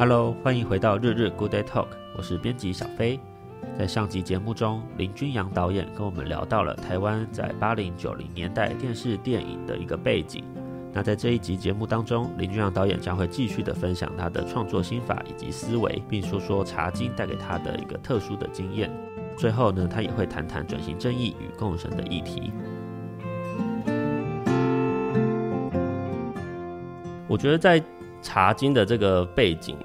Hello，欢迎回到日日 Good Day Talk，我是编辑小飞。在上集节目中，林君阳导演跟我们聊到了台湾在八零九零年代电视电影的一个背景。那在这一集节目当中，林君阳导演将会继续的分享他的创作心法以及思维，并说说茶经带给他的一个特殊的经验。最后呢，他也会谈谈转型正义与共生的议题。我觉得在茶金的这个背景，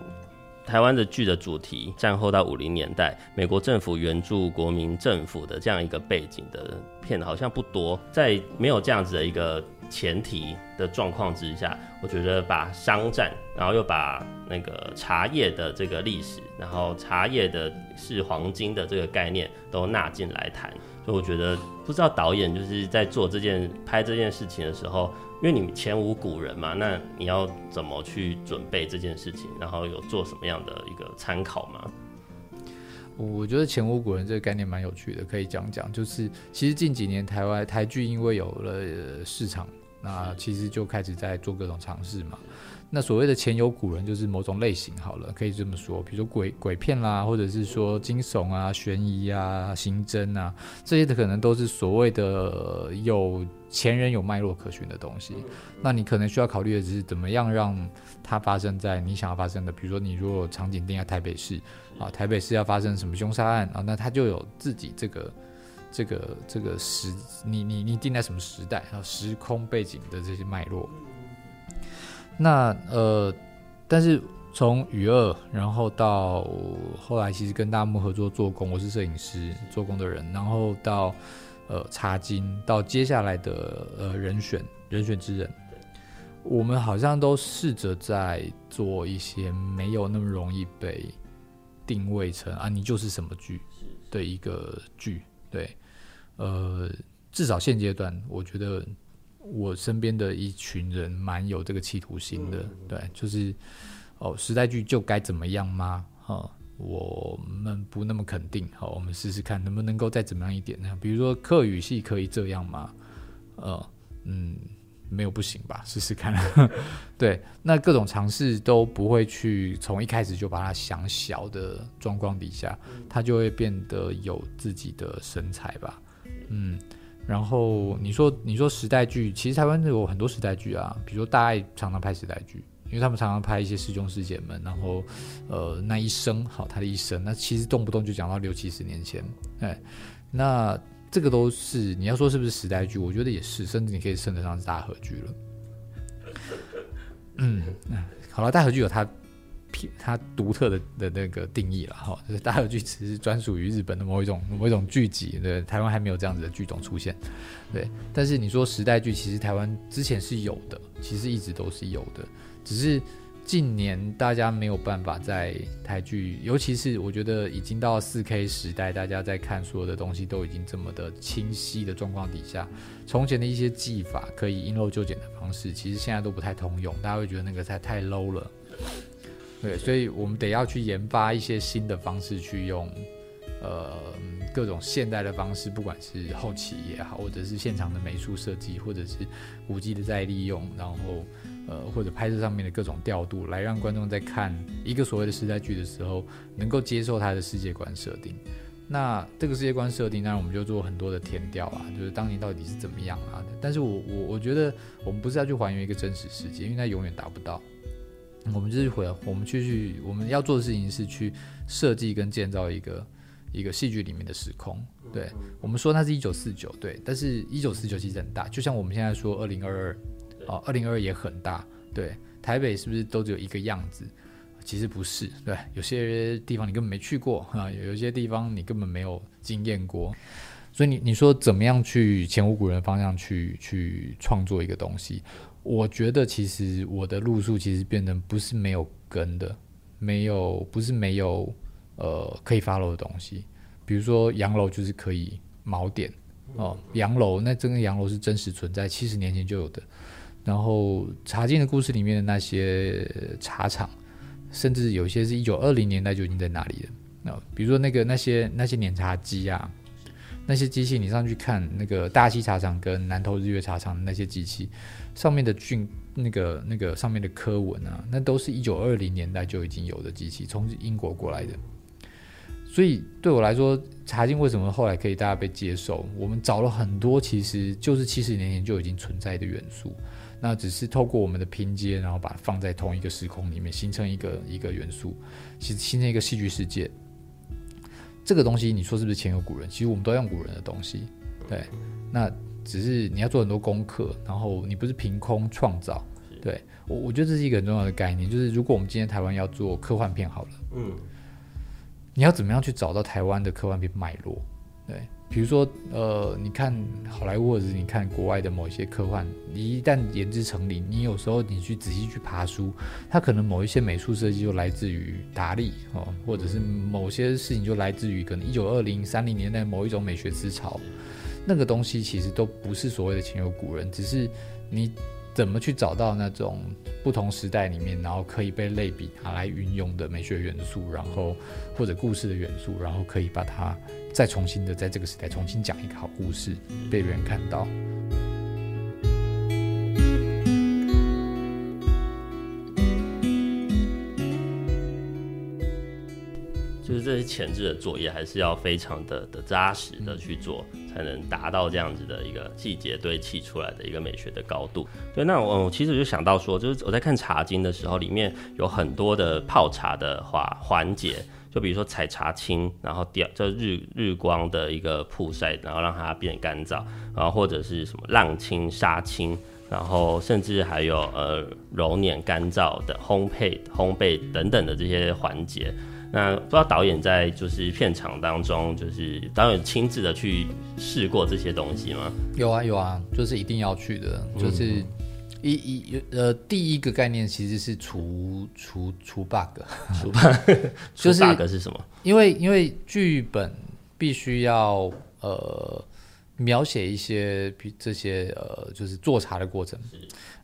台湾的剧的主题，战后到五零年代，美国政府援助国民政府的这样一个背景的片好像不多。在没有这样子的一个前提的状况之下，我觉得把商战，然后又把那个茶叶的这个历史，然后茶叶的是黄金的这个概念都纳进来谈，所以我觉得不知道导演就是在做这件拍这件事情的时候。因为你前无古人嘛，那你要怎么去准备这件事情？然后有做什么样的一个参考吗？我觉得前无古人这个概念蛮有趣的，可以讲讲。就是其实近几年台湾台剧因为有了市场，那其实就开始在做各种尝试嘛。那所谓的前有古人，就是某种类型好了，可以这么说，比如说鬼鬼片啦，或者是说惊悚啊、悬疑啊、刑侦啊，这些的可能都是所谓的有前人有脉络可循的东西。那你可能需要考虑的只是怎么样让它发生在你想要发生的，比如说你如果场景定在台北市啊，台北市要发生什么凶杀案啊，那它就有自己这个这个这个时，你你你定在什么时代啊，时空背景的这些脉络。那呃，但是从雨二，然后到后来，其实跟大木合作做工，我是摄影师做工的人，然后到呃茶金，到接下来的呃人选人选之人，我们好像都试着在做一些没有那么容易被定位成啊，你就是什么剧的一个剧，对，呃，至少现阶段，我觉得。我身边的一群人蛮有这个企图心的，对，就是哦，时代剧就该怎么样吗？哈，我们不那么肯定，好，我们试试看能不能够再怎么样一点呢？比如说客语系可以这样吗？呃，嗯，没有不行吧，试试看。对，那各种尝试都不会去从一开始就把它想小的状况底下，它就会变得有自己的神采吧，嗯。然后你说你说时代剧，其实台湾有很多时代剧啊，比如说大爱常常拍时代剧，因为他们常常拍一些师兄师姐们，然后呃那一生好他的一生，那其实动不动就讲到六七十年前，哎，那这个都是你要说是不是时代剧，我觉得也是，甚至你可以称得上是大河剧了。嗯，好了，大河剧有它。它独特的的那个定义了哈，就是大河剧只是专属于日本的某一种某一种剧集，对，台湾还没有这样子的剧种出现，对。但是你说时代剧，其实台湾之前是有的，其实一直都是有的，只是近年大家没有办法在台剧，尤其是我觉得已经到四 K 时代，大家在看所有的东西都已经这么的清晰的状况底下，从前的一些技法可以因陋就简的方式，其实现在都不太通用，大家会觉得那个太太 low 了。对，所以我们得要去研发一些新的方式，去用，呃，各种现代的方式，不管是后期也好，或者是现场的美术设计，或者是古迹的再利用，然后，呃，或者拍摄上面的各种调度，来让观众在看一个所谓的时代剧的时候，能够接受它的世界观设定。那这个世界观设定，当然我们就做很多的填调啊，就是当年到底是怎么样啊？但是我我我觉得，我们不是要去还原一个真实世界，因为它永远达不到。我们就是回，我们去去，我们要做的事情是去设计跟建造一个一个戏剧里面的时空。对，我们说它是一九四九，对，但是一九四九其实很大，就像我们现在说二零二二，哦，二零二二也很大，对，台北是不是都只有一个样子？其实不是，对，有些地方你根本没去过啊，有一些地方你根本没有经验过，所以你你说怎么样去前无古人方向去去创作一个东西？我觉得其实我的路数其实变成不是没有根的，没有不是没有呃可以 follow 的东西。比如说洋楼就是可以锚点哦，洋楼那这个洋楼是真实存在，七十年前就有的。然后茶经的故事里面的那些茶厂，甚至有些是一九二零年代就已经在那里了。那比如说那个那些那些碾茶机啊，那些机器，你上去看那个大溪茶厂跟南投日月茶厂的那些机器，上面的菌那个那个上面的刻纹啊，那都是一九二零年代就已经有的机器，从英国过来的。所以对我来说，茶经为什么后来可以大家被接受？我们找了很多，其实就是七十年前就已经存在的元素，那只是透过我们的拼接，然后把它放在同一个时空里面，形成一个一个元素，其实形成一个戏剧世界。这个东西你说是不是前有古人？其实我们都用古人的东西，对。那只是你要做很多功课，然后你不是凭空创造。对，我我觉得这是一个很重要的概念，就是如果我们今天台湾要做科幻片好了，嗯。你要怎么样去找到台湾的科幻片脉络？对，比如说，呃，你看好莱坞，或者是你看国外的某一些科幻，你一旦研之成理，你有时候你去仔细去爬书，它可能某一些美术设计就来自于达利哦，或者是某些事情就来自于可能一九二零、三零年代某一种美学思潮，那个东西其实都不是所谓的前有古人，只是你。怎么去找到那种不同时代里面，然后可以被类比拿来运用的美学元素，然后或者故事的元素，然后可以把它再重新的在这个时代重新讲一个好故事，被别人看到。这些前置的作业，还是要非常的的扎实的去做，才能达到这样子的一个细节堆砌出来的一个美学的高度。对，那我其实就想到说，就是我在看茶经的时候，里面有很多的泡茶的话环节，就比如说采茶青，然后吊就日日光的一个曝晒，然后让它变干燥，然后或者是什么浪青、杀青，然后甚至还有呃揉捻干燥的烘焙、烘焙等等的这些环节。那不知道导演在就是片场当中，就是导演亲自的去试过这些东西吗？有啊有啊，就是一定要去的，就是一一呃第一个概念其实是除除除 bug，除 bug 就是 bug 是什么？因为因为剧本必须要呃。描写一些比这些呃，就是做茶的过程。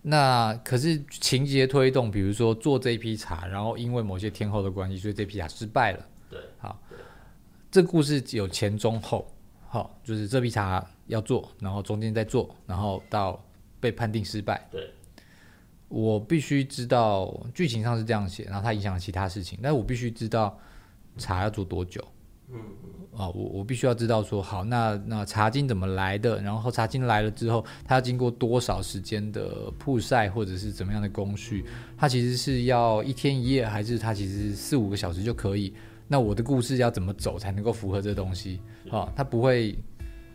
那可是情节推动，比如说做这批茶，然后因为某些天后的关系，所以这批茶失败了。对，好，这故事有前中后，好，就是这批茶要做，然后中间再做，然后到被判定失败。对，我必须知道剧情上是这样写，然后它影响了其他事情，但是我必须知道茶要做多久。嗯啊，我我必须要知道说好，那那茶经怎么来的？然后茶经来了之后，它要经过多少时间的曝晒，或者是怎么样的工序？它其实是要一天一夜，还是它其实四五个小时就可以？那我的故事要怎么走才能够符合这东西？啊，它不会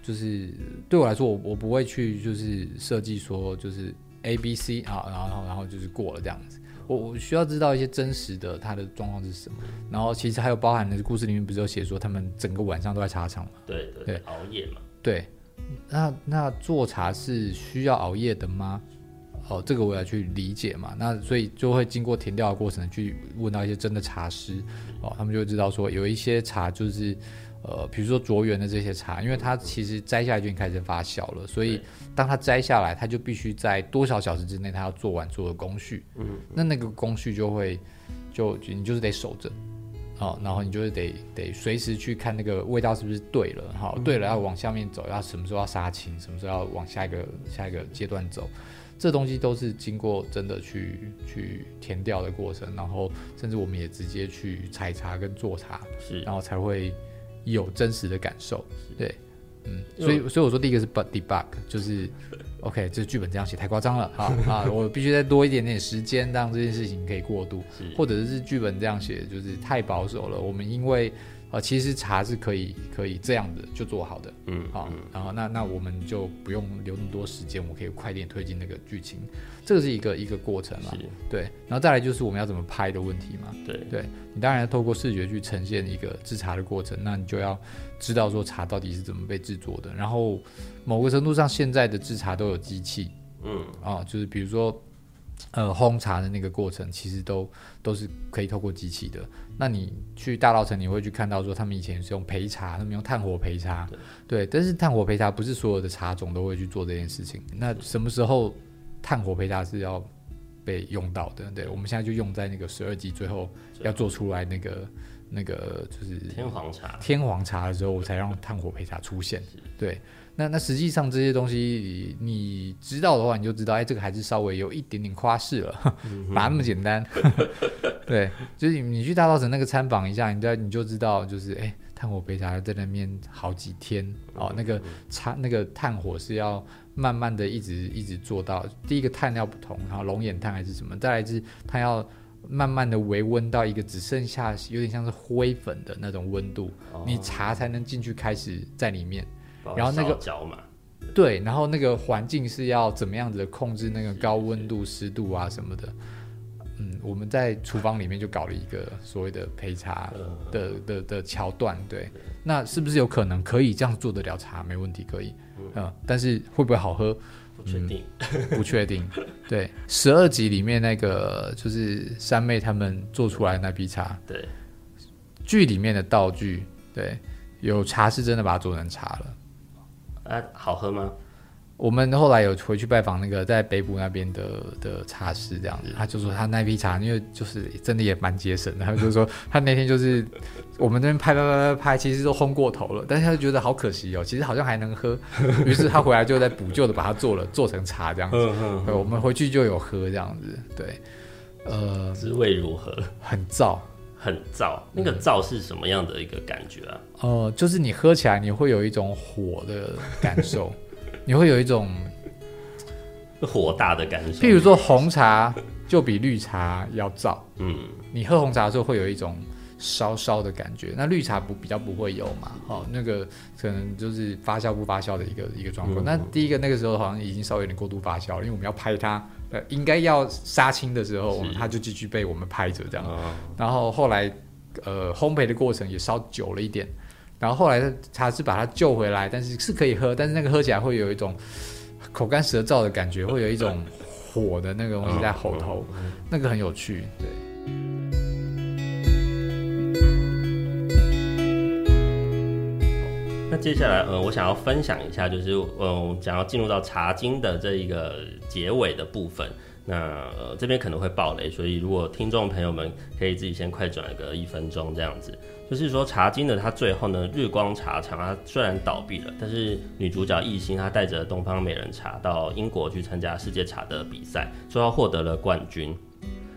就是对我来说，我我不会去就是设计说就是 A B C 啊，然后然后就是过了这样子。我我需要知道一些真实的他的状况是什么，然后其实还有包含的故事里面不是有写说他们整个晚上都在茶厂嘛？对对，对，熬夜嘛？对，那那做茶是需要熬夜的吗？哦，这个我要去理解嘛。那所以就会经过填调的过程去问到一些真的茶师，哦，他们就会知道说有一些茶就是。呃，比如说卓园的这些茶，因为它其实摘下来就已经开始发酵了，所以当它摘下来，它就必须在多少小时之内，它要做完所有的工序。嗯，那那个工序就会就你就是得守着，好，然后你就是得得随时去看那个味道是不是对了，好，对了要往下面走，要什么时候要杀青，什么时候要往下一个下一个阶段走，这东西都是经过真的去去填调的过程，然后甚至我们也直接去采茶跟做茶，是，然后才会。有真实的感受，对，嗯，所以所以我说第一个是 but debug，就是 OK，这剧本这样写太夸张了，好 啊，我必须再多一点点时间让这件事情可以过渡，或者是剧本这样写就是太保守了，我们因为。啊，其实茶是可以可以这样的就做好的，嗯，好，然后那那我们就不用留那么多时间，我可以快点推进那个剧情，这个是一个一个过程嘛，对，然后再来就是我们要怎么拍的问题嘛，对，对你当然要透过视觉去呈现一个制茶的过程，那你就要知道说茶到底是怎么被制作的，然后某个程度上现在的制茶都有机器，嗯，啊，就是比如说。呃，烘茶的那个过程其实都都是可以透过机器的。那你去大稻城，你会去看到说，他们以前是用焙茶，他们用炭火焙茶，对。但是炭火焙茶不是所有的茶种都会去做这件事情。那什么时候炭火焙茶是要被用到的？对，我们现在就用在那个十二级最后要做出来那个。那个就是天皇茶，天皇茶的时候，我才让炭火焙茶出现。对，那那实际上这些东西你知道的话，你就知道，哎，这个还是稍微有一点点夸饰了，嗯、哪那么简单？对，就是你去大稻城那个参访一下，你在你就知道，就是哎，炭火焙茶在那边好几天。哦，那个茶那个炭火是要慢慢的一直一直做到，第一个炭料不同，然后龙眼炭还是什么，再来是它要。慢慢的微温到一个只剩下有点像是灰粉的那种温度，哦，你茶才能进去开始在里面。然后那个对，然后那个环境是要怎么样子的控制那个高温度、湿度啊什么的。嗯，我们在厨房里面就搞了一个所谓的陪茶的的的，的桥段。对，那是不是有可能可以这样做得了茶？没问题，可以。嗯，但是会不会好喝？不确定，嗯、不确定。对，十二集里面那个就是三妹他们做出来的那批茶，对，剧里面的道具，对，有茶是真的把它做成茶了。啊，好喝吗？我们后来有回去拜访那个在北部那边的的茶师，这样子，他就说他那批茶，因为就是真的也蛮节省的，他就说他那天就是我们那边拍拍拍拍拍，其实都烘过头了，但是他就觉得好可惜哦，其实好像还能喝，于是他回来就在补救的把它做了，做成茶这样子，对我们回去就有喝这样子，对，呃，滋味如何？很燥，很燥，那个燥是什么样的一个感觉啊？哦、呃，就是你喝起来你会有一种火的感受。你会有一种火大的感受，譬如说红茶就比绿茶要燥，嗯，你喝红茶的时候会有一种烧烧的感觉，那绿茶不比较不会有嘛，哦，那个可能就是发酵不发酵的一个一个状况。那、嗯、第一个那个时候好像已经稍微有点过度发酵了，因为我们要拍它，呃，应该要杀青的时候，它就继续被我们拍着这样，然后后来呃烘焙的过程也稍久了一点。然后后来茶是把它救回来，但是是可以喝，但是那个喝起来会有一种口干舌燥的感觉，会有一种火的那个东西在喉头，那个很有趣。对。那接下来，呃，我想要分享一下，就是，嗯，想要进入到茶经的这一个结尾的部分。那、呃、这边可能会爆雷，所以如果听众朋友们可以自己先快转个一分钟这样子。就是说，茶经的它最后呢，日光茶厂它虽然倒闭了，但是女主角艺兴她带着东方美人茶到英国去参加世界茶的比赛，最后获得了冠军。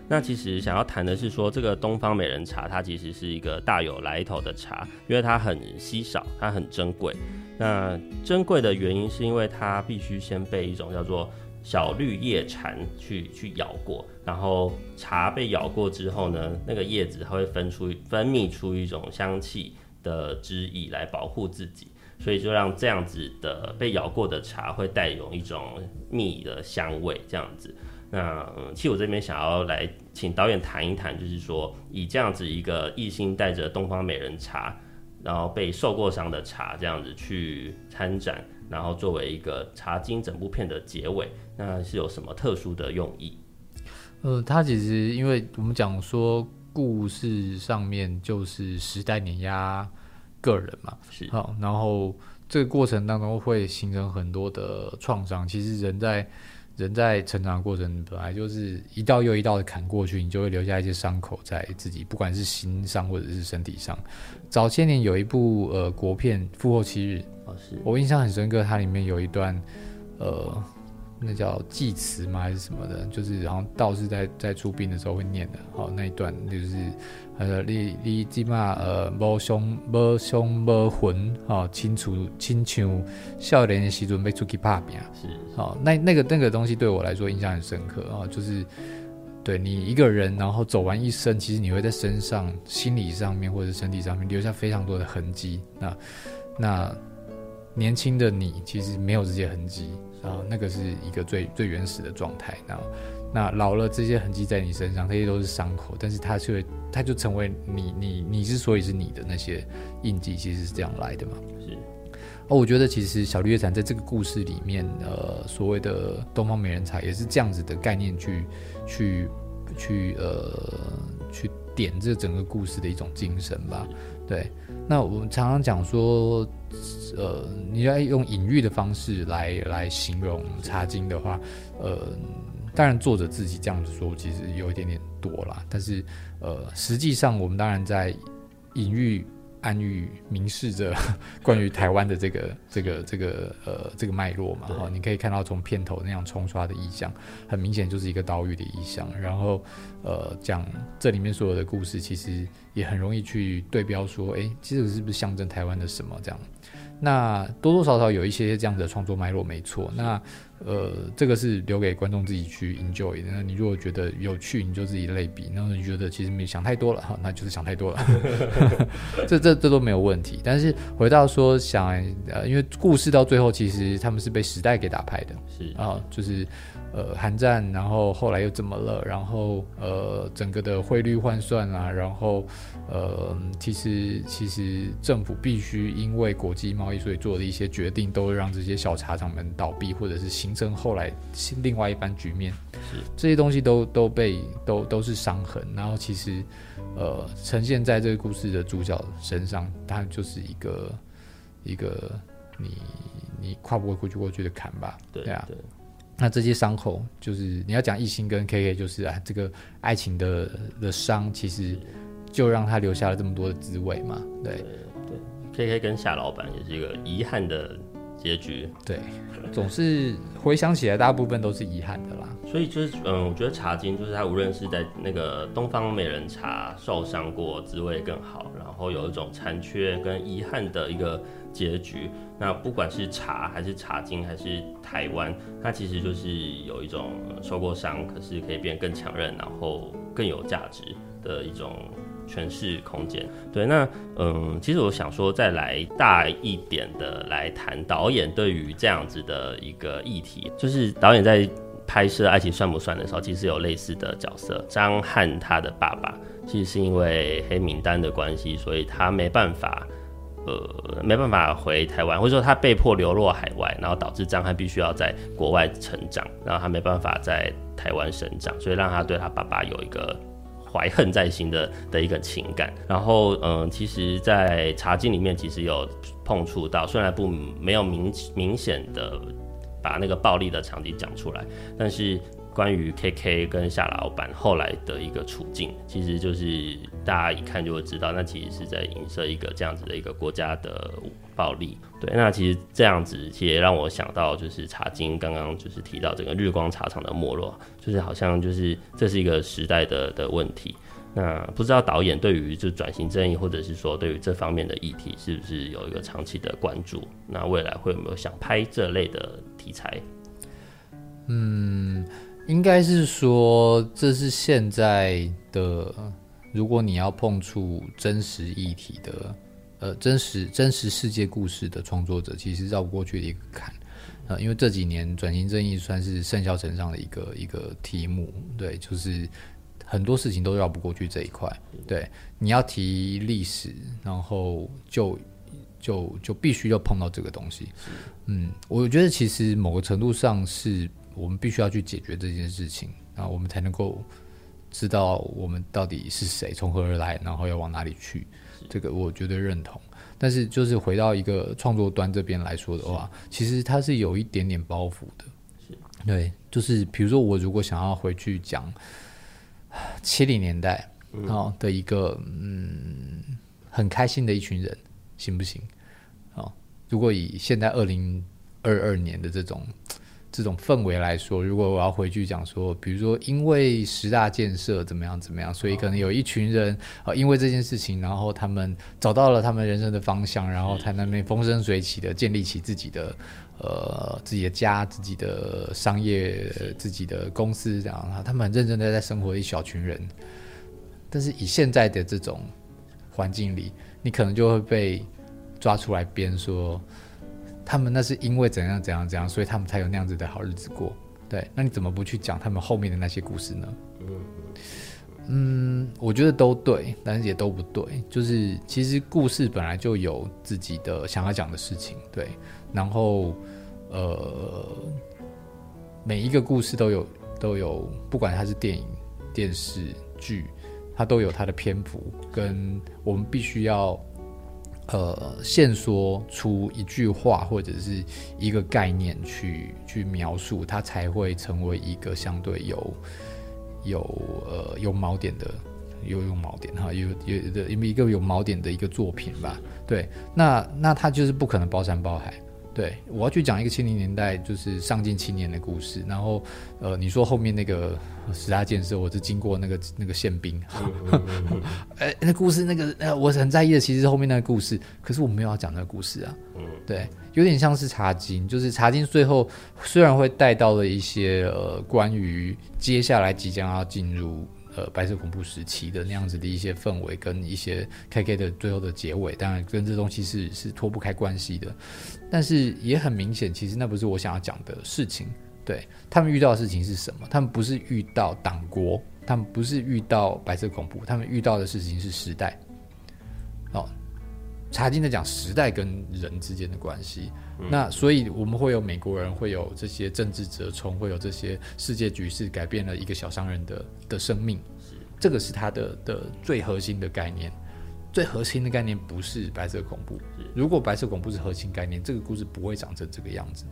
那其实想要谈的是说，这个东方美人茶它其实是一个大有来头的茶，因为它很稀少，它很珍贵。那珍贵的原因是因为它必须先被一种叫做小绿叶蝉去去咬过，然后茶被咬过之后呢，那个叶子它会分出分泌出一种香气的汁液来保护自己，所以就让这样子的被咬过的茶会带有一种蜜的香味，这样子。那其实我这边想要来请导演谈一谈，就是说以这样子一个艺兴带着东方美人茶，然后被受过伤的茶这样子去参展。然后作为一个茶经整部片的结尾，那是有什么特殊的用意？呃，它其实因为我们讲说故事上面就是时代碾压个人嘛，是好，然后这个过程当中会形成很多的创伤。其实人在人在成长的过程本来就是一道又一道的砍过去，你就会留下一些伤口在自己，不管是心上或者是身体上。早些年有一部呃国片《复后七日》。我印象很深刻，它里面有一段，呃，那叫祭词吗？还是什么的？就是好像道士在在出殡的时候会念的。好，那一段就是呃，你你起码呃，无伤无伤无魂，好，清楚清像少年的时阵要出去拍拼。是，哦，那那个那个东西对我来说印象很深刻啊，就是对你一个人，然后走完一生，其实你会在身上、心理上面或者身体上面留下非常多的痕迹。那那。年轻的你其实没有这些痕迹，然后那个是一个最最原始的状态。然后那老了，这些痕迹在你身上，这些都是伤口，但是它却它就成为你你你之所以是你的那些印记，其实是这样来的嘛？是。哦，我觉得其实小绿叶蝉在这个故事里面，呃，所谓的东方美人茶也是这样子的概念去去去呃去点这整个故事的一种精神吧。对。那我们常常讲说。呃，你要用隐喻的方式来来形容茶经的话，呃，当然作者自己这样子说，其实有一点点多啦。但是，呃，实际上我们当然在隐喻。暗喻明示着关于台湾的这个这个这个呃这个脉络嘛哈，你可以看到从片头那样冲刷的意象，很明显就是一个岛屿的意象。然后呃讲这里面所有的故事，其实也很容易去对标说，哎，其实是不是象征台湾的什么这样？那多多少少有一些这样的创作脉络，没错。那呃，这个是留给观众自己去 enjoy 的。那你如果觉得有趣，你就自己类比。那你觉得其实没想太多了哈，那就是想太多了。这这这都没有问题。但是回到说想呃，因为故事到最后其实他们是被时代给打败的，是啊，就是。呃，韩战，然后后来又怎么了？然后呃，整个的汇率换算啊，然后呃，其实其实政府必须因为国际贸易，所以做的一些决定，都让这些小茶厂们倒闭，或者是形成后来另外一番局面。是这些东西都都被都都是伤痕。然后其实呃，呈现在这个故事的主角身上，它就是一个一个你你跨不过过去过去的坎吧？对，对啊。对那这些伤口，就是你要讲一心跟 KK，就是啊，这个爱情的的伤，其实就让他留下了这么多的滋味嘛。对对，KK 跟夏老板也是一个遗憾的结局。对，总是回想起来，大部分都是遗憾的啦。所以就是，嗯，我觉得茶金就是它，无论是在那个东方美人茶受伤过，滋味更好，然后有一种残缺跟遗憾的一个。结局，那不管是茶还是茶金还是台湾，它其实就是有一种受过伤，可是可以变更强韧，然后更有价值的一种诠释空间。对，那嗯，其实我想说，再来大一点的来谈导演对于这样子的一个议题，就是导演在拍摄《爱情算不算》的时候，其实有类似的角色，张翰他的爸爸，其实是因为黑名单的关系，所以他没办法。呃，没办法回台湾，或者说他被迫流落海外，然后导致张翰必须要在国外成长，然后他没办法在台湾生长，所以让他对他爸爸有一个怀恨在心的的一个情感。然后，嗯、其实，在茶经里面其实有碰触到，虽然不没有明明显的把那个暴力的场景讲出来，但是。关于 KK 跟夏老板后来的一个处境，其实就是大家一看就会知道，那其实是在影射一个这样子的一个国家的暴力。对，那其实这样子其实也让我想到，就是茶金刚刚就是提到整个日光茶厂的没落，就是好像就是这是一个时代的的问题。那不知道导演对于就转型正义，或者是说对于这方面的议题，是不是有一个长期的关注？那未来会有没有想拍这类的题材？嗯。应该是说，这是现在的，如果你要碰触真实议题的，呃，真实真实世界故事的创作者，其实绕不过去的一个坎，呃，因为这几年转型正义算是甚嚣尘上的一个一个题目，对，就是很多事情都绕不过去这一块，对，你要提历史，然后就就就必须要碰到这个东西，嗯，我觉得其实某个程度上是。我们必须要去解决这件事情，然后我们才能够知道我们到底是谁，从何而来，然后要往哪里去。这个我绝对认同。但是，就是回到一个创作端这边来说的话，其实它是有一点点包袱的。对，就是比如说，我如果想要回去讲七零年代啊的一个嗯很开心的一群人，行不行？啊，如果以现在二零二二年的这种。这种氛围来说，如果我要回去讲说，比如说因为十大建设怎么样怎么样，所以可能有一群人啊、因为这件事情，然后他们找到了他们人生的方向，然后才能那风生水起的建立起自己的呃自己的家、自己的商业、自己的公司这样，他们很认真的在生活一小群人。但是以现在的这种环境里，你可能就会被抓出来编说。他们那是因为怎样怎样怎样，所以他们才有那样子的好日子过。对，那你怎么不去讲他们后面的那些故事呢？嗯，我觉得都对，但是也都不对。就是其实故事本来就有自己的想要讲的事情，对。然后呃，每一个故事都有都有，不管它是电影、电视剧，它都有它的篇幅，跟我们必须要。呃，现说出一句话或者是一个概念去去描述，它才会成为一个相对有有呃有锚点的有有锚点哈，有有的一个有锚点的一个作品吧。对，那那他就是不可能包山包海。对，我要去讲一个七零年代就是上进青年的故事，然后呃，你说后面那个十大建设，我是经过那个那个宪兵，哎，那故事那个呃，我很在意的其实是后面那个故事，可是我没有要讲那个故事啊。对，有点像是茶经，就是茶经最后虽然会带到了一些呃关于接下来即将要进入。呃，白色恐怖时期的那样子的一些氛围，跟一些 KK 的最后的结尾，当然跟这东西是是脱不开关系的。但是也很明显，其实那不是我想要讲的事情。对，他们遇到的事情是什么？他们不是遇到党国，他们不是遇到白色恐怖，他们遇到的事情是时代。哦，查经在讲时代跟人之间的关系。那所以我们会有美国人，会有这些政治折冲，会有这些世界局势改变了一个小商人的的生命，这个是他的的最核心的概念。最核心的概念不是白色恐怖，如果白色恐怖是核心概念，这个故事不会长成这个样子。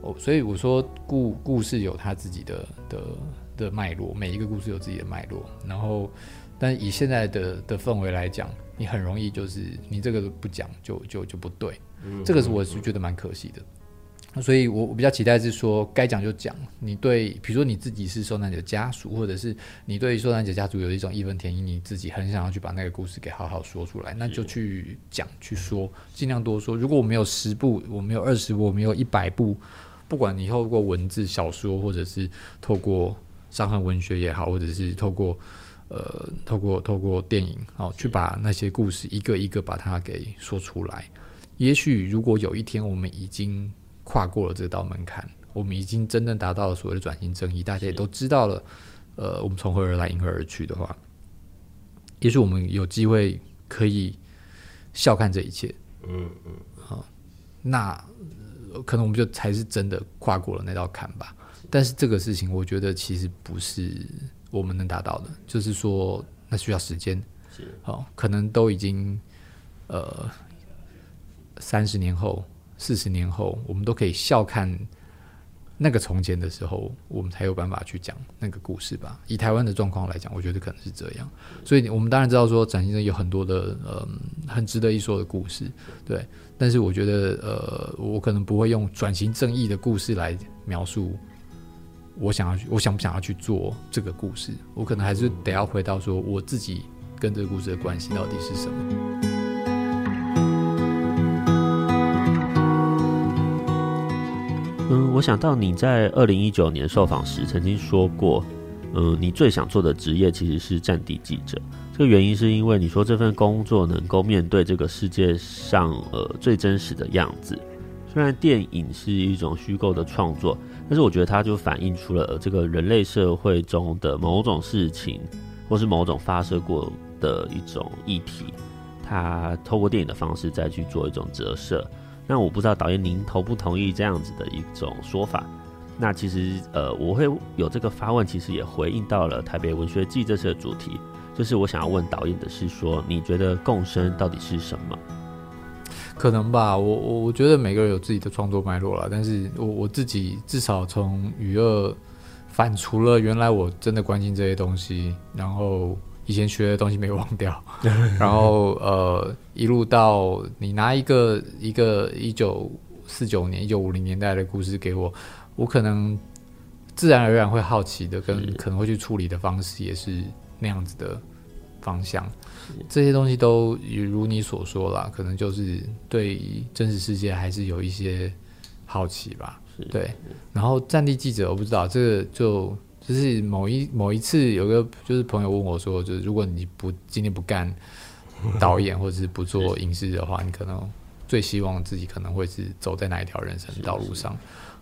哦，所以我说故故事有它自己的的的脉络，每一个故事有自己的脉络。然后，但以现在的的氛围来讲，你很容易就是你这个不讲就就就不对。这个是我是觉得蛮可惜的，所以我我比较期待是说该讲就讲。你对，比如说你自己是受难者家属，或者是你对受难者家属有一种义愤填膺，你自己很想要去把那个故事给好好说出来，那就去讲去说，尽量多说。如果我没有十部，我没有二十部，我没有一百部，不管你透过文字小说，或者是透过伤痕文学也好，或者是透过呃透过透过电影，好去把那些故事一个一个把它给说出来。也许如果有一天我们已经跨过了这道门槛，我们已经真正达到了所谓的转型正义，大家也都知道了，呃，我们从何而来，因何而去的话，也许我们有机会可以笑看这一切。嗯嗯，好，那可能我们就才是真的跨过了那道坎吧。但是这个事情，我觉得其实不是我们能达到的，就是说那需要时间。是，好，可能都已经呃。三十年后、四十年后，我们都可以笑看那个从前的时候，我们才有办法去讲那个故事吧。以台湾的状况来讲，我觉得可能是这样。所以，我们当然知道说，展先生有很多的呃很值得一说的故事，对。但是，我觉得呃，我可能不会用转型正义的故事来描述我想要去，我想不想要去做这个故事。我可能还是得要回到说，我自己跟这个故事的关系到底是什么。嗯，我想到你在二零一九年受访时曾经说过，嗯，你最想做的职业其实是战地记者。这个原因是因为你说这份工作能够面对这个世界上呃最真实的样子。虽然电影是一种虚构的创作，但是我觉得它就反映出了这个人类社会中的某种事情，或是某种发射过的一种议题，它透过电影的方式再去做一种折射。那我不知道导演您同不同意这样子的一种说法？那其实呃，我会有这个发问，其实也回应到了台北文学季这次的主题，就是我想要问导演的是说，你觉得共生到底是什么？可能吧，我我我觉得每个人有自己的创作脉络了，但是我我自己至少从娱乐反除了原来我真的关心这些东西，然后。以前学的东西没忘掉，然后呃，一路到你拿一个一个一九四九年、一九五零年代的故事给我，我可能自然而然会好奇的，跟可能会去处理的方式也是那样子的方向。这些东西都如你所说啦，可能就是对真实世界还是有一些好奇吧。对，然后战地记者，我不知道这个就。就是某一某一次，有个就是朋友问我说，就是如果你不今天不干 导演或者是不做影视的话，你可能最希望自己可能会是走在哪一条人生道路上？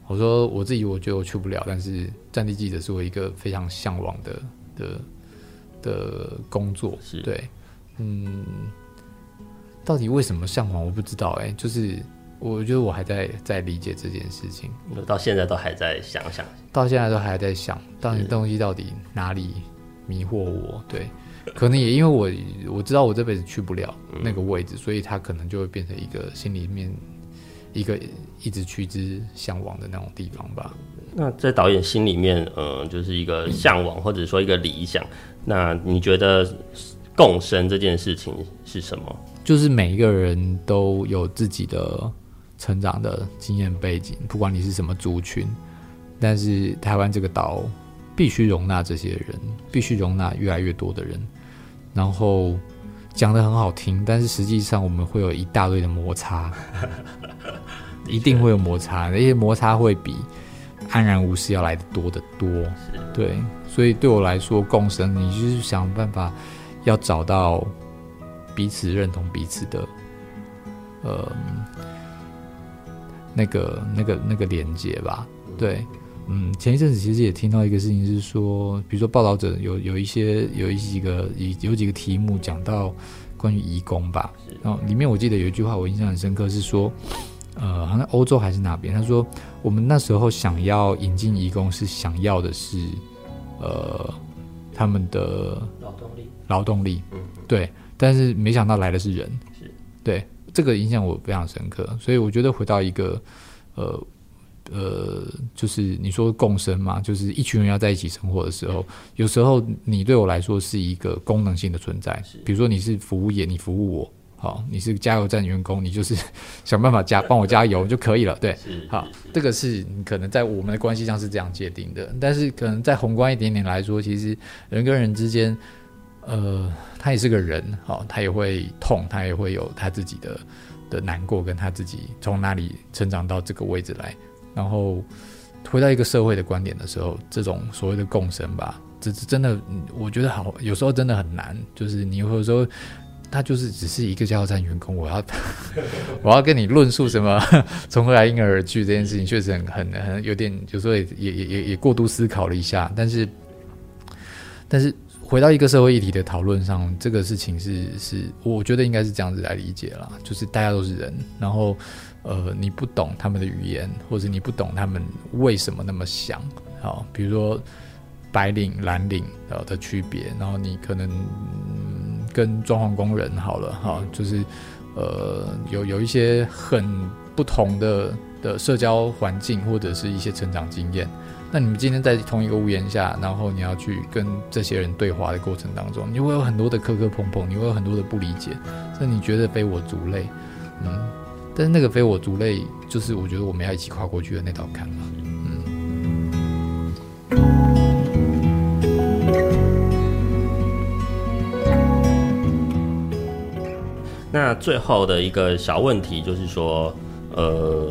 我说我自己我觉得我去不了，但是战地记者是我一个非常向往的的的工作。是对，嗯，到底为什么向往我不知道哎、欸，就是。我觉得我还在在理解这件事情，我到现在都还在想想，到现在都还在想，到底东西到底哪里迷惑我？对，可能也因为我我知道我这辈子去不了那个位置，嗯、所以他可能就会变成一个心里面一个一直趋之向往的那种地方吧。那在导演心里面，呃，就是一个向往或者说一个理想。那你觉得共生这件事情是什么？就是每一个人都有自己的成长的经验背景，不管你是什么族群，但是台湾这个岛必须容纳这些人，必须容纳越来越多的人。然后讲的很好听，但是实际上我们会有一大堆的摩擦，一定会有摩擦，那些摩擦会比安然无事要来的多得多。对，所以对我来说，共生，你就是想办法要找到彼此认同彼此的，呃。那个、那个、那个连接吧，对，嗯，前一阵子其实也听到一个事情是说，比如说报道者有有一些有一几个有有几个题目讲到关于移工吧，然后里面我记得有一句话我印象很深刻，是说，呃，好像欧洲还是哪边，他说我们那时候想要引进移工是想要的是，呃，他们的劳动力，劳动力，对，但是没想到来的是人，是。对。这个影响我非常深刻，所以我觉得回到一个，呃呃，就是你说共生嘛，就是一群人要在一起生活的时候，有时候你对我来说是一个功能性的存在，比如说你是服务业，你服务我，好，你是加油站员工，你就是 想办法加 帮我加油就可以了，对，好，这个是你可能在我们的关系上是这样界定的，但是可能在宏观一点点来说，其实人跟人之间。呃，他也是个人，好、哦，他也会痛，他也会有他自己的的难过，跟他自己从哪里成长到这个位置来，然后回到一个社会的观点的时候，这种所谓的共生吧，这是真的，我觉得好，有时候真的很难，就是你有时候他就是只是一个加油站员工，我要 我要跟你论述什么 从何来因而而去这件事情，确实很很很有点，有时候也也也也过度思考了一下，但是但是。回到一个社会议题的讨论上，这个事情是是，我觉得应该是这样子来理解啦，就是大家都是人，然后呃，你不懂他们的语言，或者你不懂他们为什么那么想，好，比如说白领、蓝领呃的区别，然后你可能、跟装潢工人好了哈，就是呃有有一些很不同的的社交环境或者是一些成长经验。那你们今天在同一个屋檐下，然后你要去跟这些人对话的过程当中，你会有很多的磕磕碰碰，你会有很多的不理解，所以你觉得非我族类，嗯，但是那个非我族类，就是我觉得我们要一起跨过去的那道坎嘛，那最后的一个小问题就是说，呃。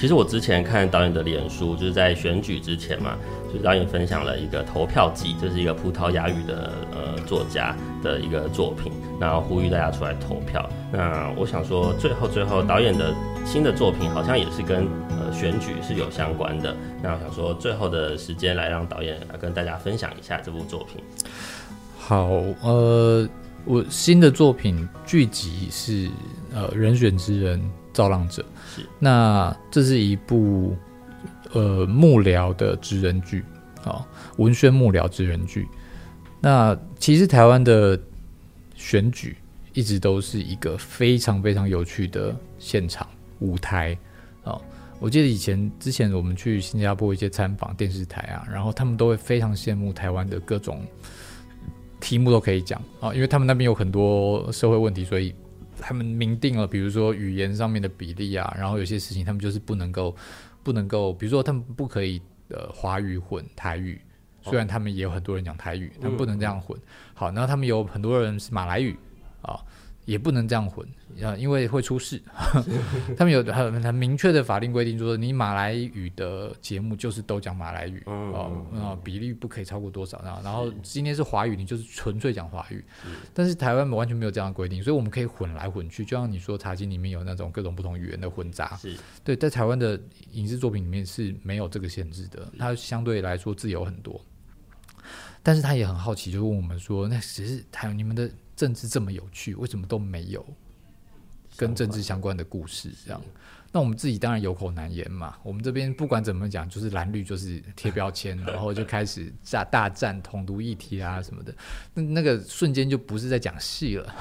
其实我之前看导演的脸书，就是在选举之前嘛，就是导演分享了一个投票季，这、是一个葡萄牙语的呃作家的一个作品，然后呼吁大家出来投票。那我想说，最后最后导演的新的作品好像也是跟呃选举是有相关的。那我想说，最后的时间来让导演跟大家分享一下这部作品。好，呃，我新的作品剧集是呃人选之人。造浪者，是那这是一部呃幕僚的职人剧啊，文宣幕僚职人剧。那其实台湾的选举一直都是一个非常非常有趣的现场舞台啊。我记得以前之前我们去新加坡一些参访电视台啊，然后他们都会非常羡慕台湾的各种题目都可以讲啊，因为他们那边有很多社会问题，所以。他们明定了，比如说语言上面的比例啊，然后有些事情他们就是不能够，不能够，比如说他们不可以呃华语混台语，虽然他们也有很多人讲台语，他们不能这样混。好，然后他们有很多人是马来语啊。也不能这样混啊，因为会出事。他们有很很明确的法令规定，说你马来语的节目就是都讲马来语哦，啊，比例不可以超过多少啊。然后今天是华语，你就是纯粹讲华语。但是台湾完全没有这样的规定，所以我们可以混来混去。就像你说，茶几里面有那种各种不同语言的混杂。对，在台湾的影视作品里面是没有这个限制的，它相对来说自由很多。但是他也很好奇，就问我们说，那只是台湾你们的。政治这么有趣，为什么都没有跟政治相关的故事这样。那我们自己当然有口难言嘛。我们这边不管怎么讲，就是蓝绿就是贴标签，然后就开始大大战统独议题啊什么的。那那个瞬间就不是在讲戏了。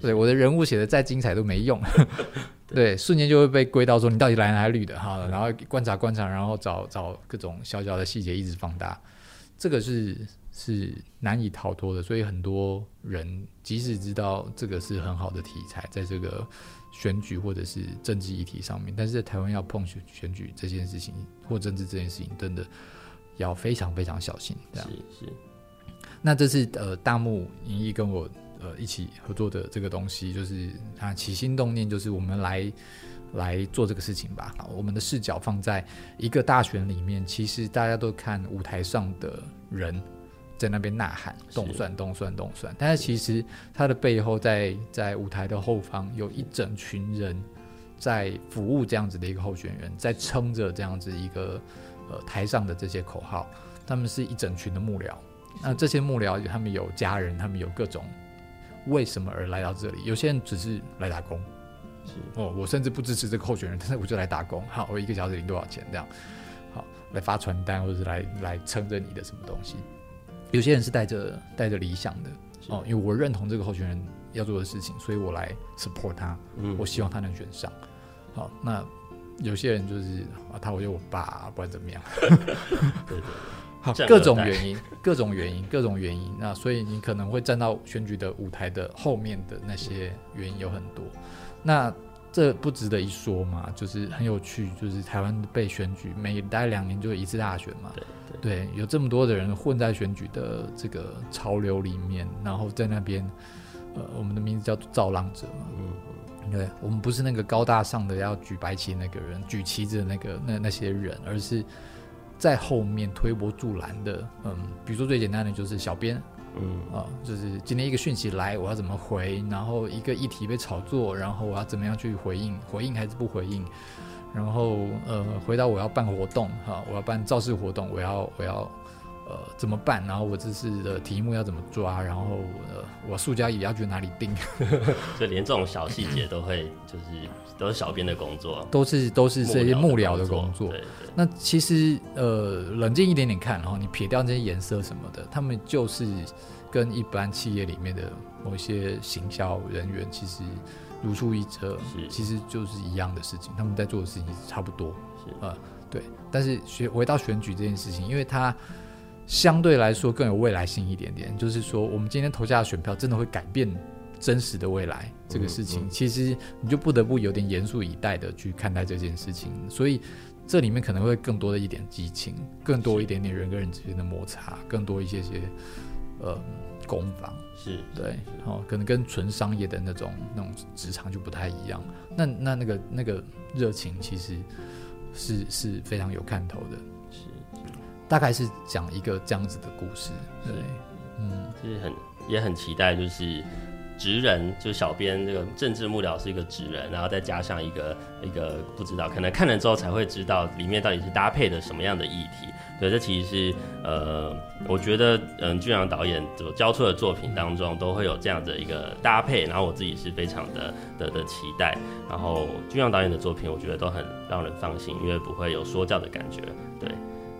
对，我的人物写的再精彩都没用。对，瞬间就会被归到说你到底蓝还是绿的哈。然后观察观察，然后找找各种小小的细节，一直放大。这个是是难以逃脱的。所以很多人即使知道这个是很好的题材，在这个。选举或者是政治议题上面，但是在台湾要碰选选举这件事情或政治这件事情，真的要非常非常小心。这样是是。那这是呃大木盈一跟我呃一起合作的这个东西，就是他起心动念就是我们来来做这个事情吧。我们的视角放在一个大选里面，其实大家都看舞台上的人。在那边呐喊，动算动算动算，但是其实他的背后在，在在舞台的后方，有一整群人在服务这样子的一个候选人，在撑着这样子一个呃台上的这些口号，他们是一整群的幕僚。那这些幕僚，他们有家人，他们有各种为什么而来到这里？有些人只是来打工，哦，我甚至不支持这个候选人，但是我就来打工。好，我一个小时领多少钱？这样好来发传单，或者是来来撑着你的什么东西。有些人是带着带着理想的哦，因为我认同这个候选人要做的事情，所以我来 support 他。嗯，我希望他能选上。好，那有些人就是啊，他我就我爸，不管怎么样。对 对。好，各种原因，各种原因，各种原因。那所以你可能会站到选举的舞台的后面的那些原因有很多。那这不值得一说嘛？就是很有趣，就是台湾被选举每待两年就一次大选嘛。对。对，有这么多的人混在选举的这个潮流里面，然后在那边，呃，我们的名字叫做造浪者嘛。嗯，对，我们不是那个高大上的要举白旗那个人，举旗子的那个那那些人，而是在后面推波助澜的。嗯，比如说最简单的就是小编，嗯啊，就是今天一个讯息来，我要怎么回？然后一个议题被炒作，然后我要怎么样去回应？回应还是不回应？然后呃，回到我要办活动哈，我要办造势活动，我要我要呃怎么办？然后我这次的题目要怎么抓？然后呃，我塑胶椅要去哪里订？所以连这种小细节都会，就是都是小编的工作，都是都是这些幕僚的工作。对对。那其实呃，冷静一点点看然后，你撇掉这些颜色什么的，他们就是跟一般企业里面的某一些行销人员其实。如出一辙，其实就是一样的事情，他们在做的事情差不多，是呃，对。但是选回到选举这件事情，因为它相对来说更有未来性一点点，就是说，我们今天投下的选票真的会改变真实的未来这个事情，嗯嗯、其实你就不得不有点严肃以待的去看待这件事情。所以这里面可能会更多的一点激情，更多一点点人跟人之间的摩擦，更多一些些呃。攻防是对，哦，可能跟纯商业的那种那种职场就不太一样。那那那个那个热情其实是是非常有看头的，是，大概是讲一个这样子的故事。对，嗯，就是很也很期待，就是职人，就小编这个政治幕僚是一个职人，然后再加上一个一个不知道，可能看了之后才会知道里面到底是搭配的什么样的议题。对，这其实是呃，我觉得嗯，俊阳导演所交出的作品当中都会有这样的一个搭配，然后我自己是非常的的的期待。然后俊阳导演的作品，我觉得都很让人放心，因为不会有说教的感觉。对。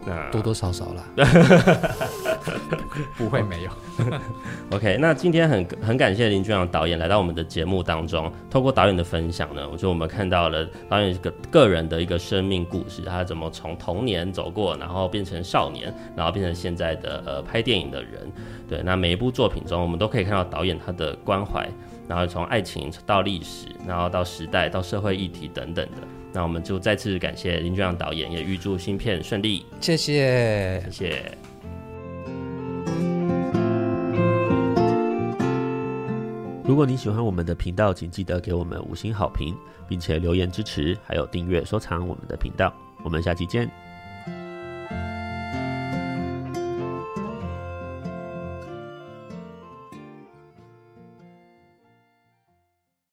那多多少少啦，不会没有。OK，那今天很很感谢林俊阳导演来到我们的节目当中，透过导演的分享呢，我觉得我们看到了导演个个人的一个生命故事，他怎么从童年走过，然后变成少年，然后变成现在的呃拍电影的人。对，那每一部作品中，我们都可以看到导演他的关怀，然后从爱情到历史，然后到时代，到社会议题等等的。那我们就再次感谢林俊阳导演，也预祝新片顺利。谢谢，谢谢。如果你喜欢我们的频道，请记得给我们五星好评，并且留言支持，还有订阅收藏我们的频道。我们下期见。